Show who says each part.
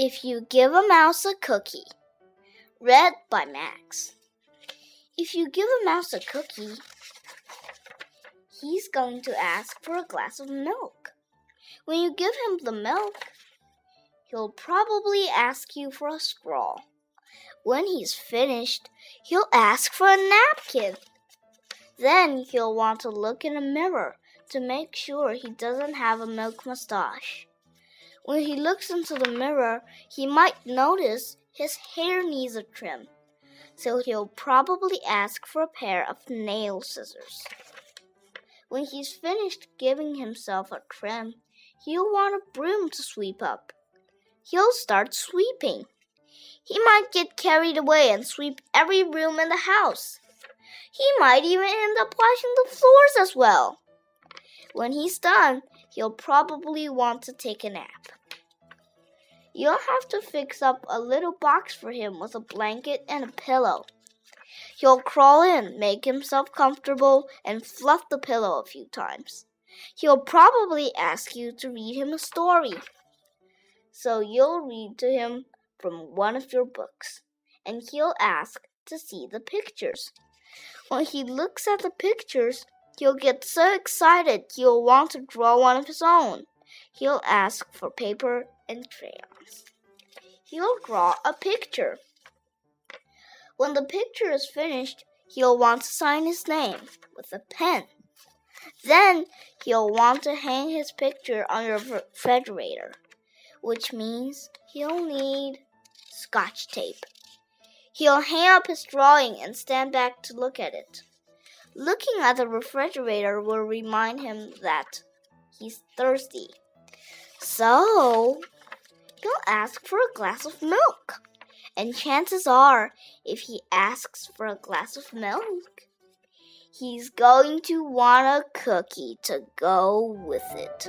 Speaker 1: If You Give a Mouse a Cookie, read by Max. If you give a mouse a cookie, he's going to ask for a glass of milk. When you give him the milk, he'll probably ask you for a straw. When he's finished, he'll ask for a napkin. Then he'll want to look in a mirror to make sure he doesn't have a milk mustache. When he looks into the mirror, he might notice his hair needs a trim, so he'll probably ask for a pair of nail scissors. When he's finished giving himself a trim, he'll want a broom to sweep up. He'll start sweeping. He might get carried away and sweep every room in the house. He might even end up washing the floors as well. When he's done, he'll probably want to take a nap. You'll have to fix up a little box for him with a blanket and a pillow. He'll crawl in, make himself comfortable, and fluff the pillow a few times. He'll probably ask you to read him a story. So you'll read to him from one of your books, and he'll ask to see the pictures. When he looks at the pictures, he'll get so excited he'll want to draw one of his own. He'll ask for paper and crayons. He'll draw a picture. When the picture is finished, he'll want to sign his name with a pen. Then he'll want to hang his picture on your refrigerator, which means he'll need scotch tape. He'll hang up his drawing and stand back to look at it. Looking at the refrigerator will remind him that he's thirsty. So he'll ask for a glass of milk. And chances are, if he asks for a glass of milk, he's going to want a cookie to go with it.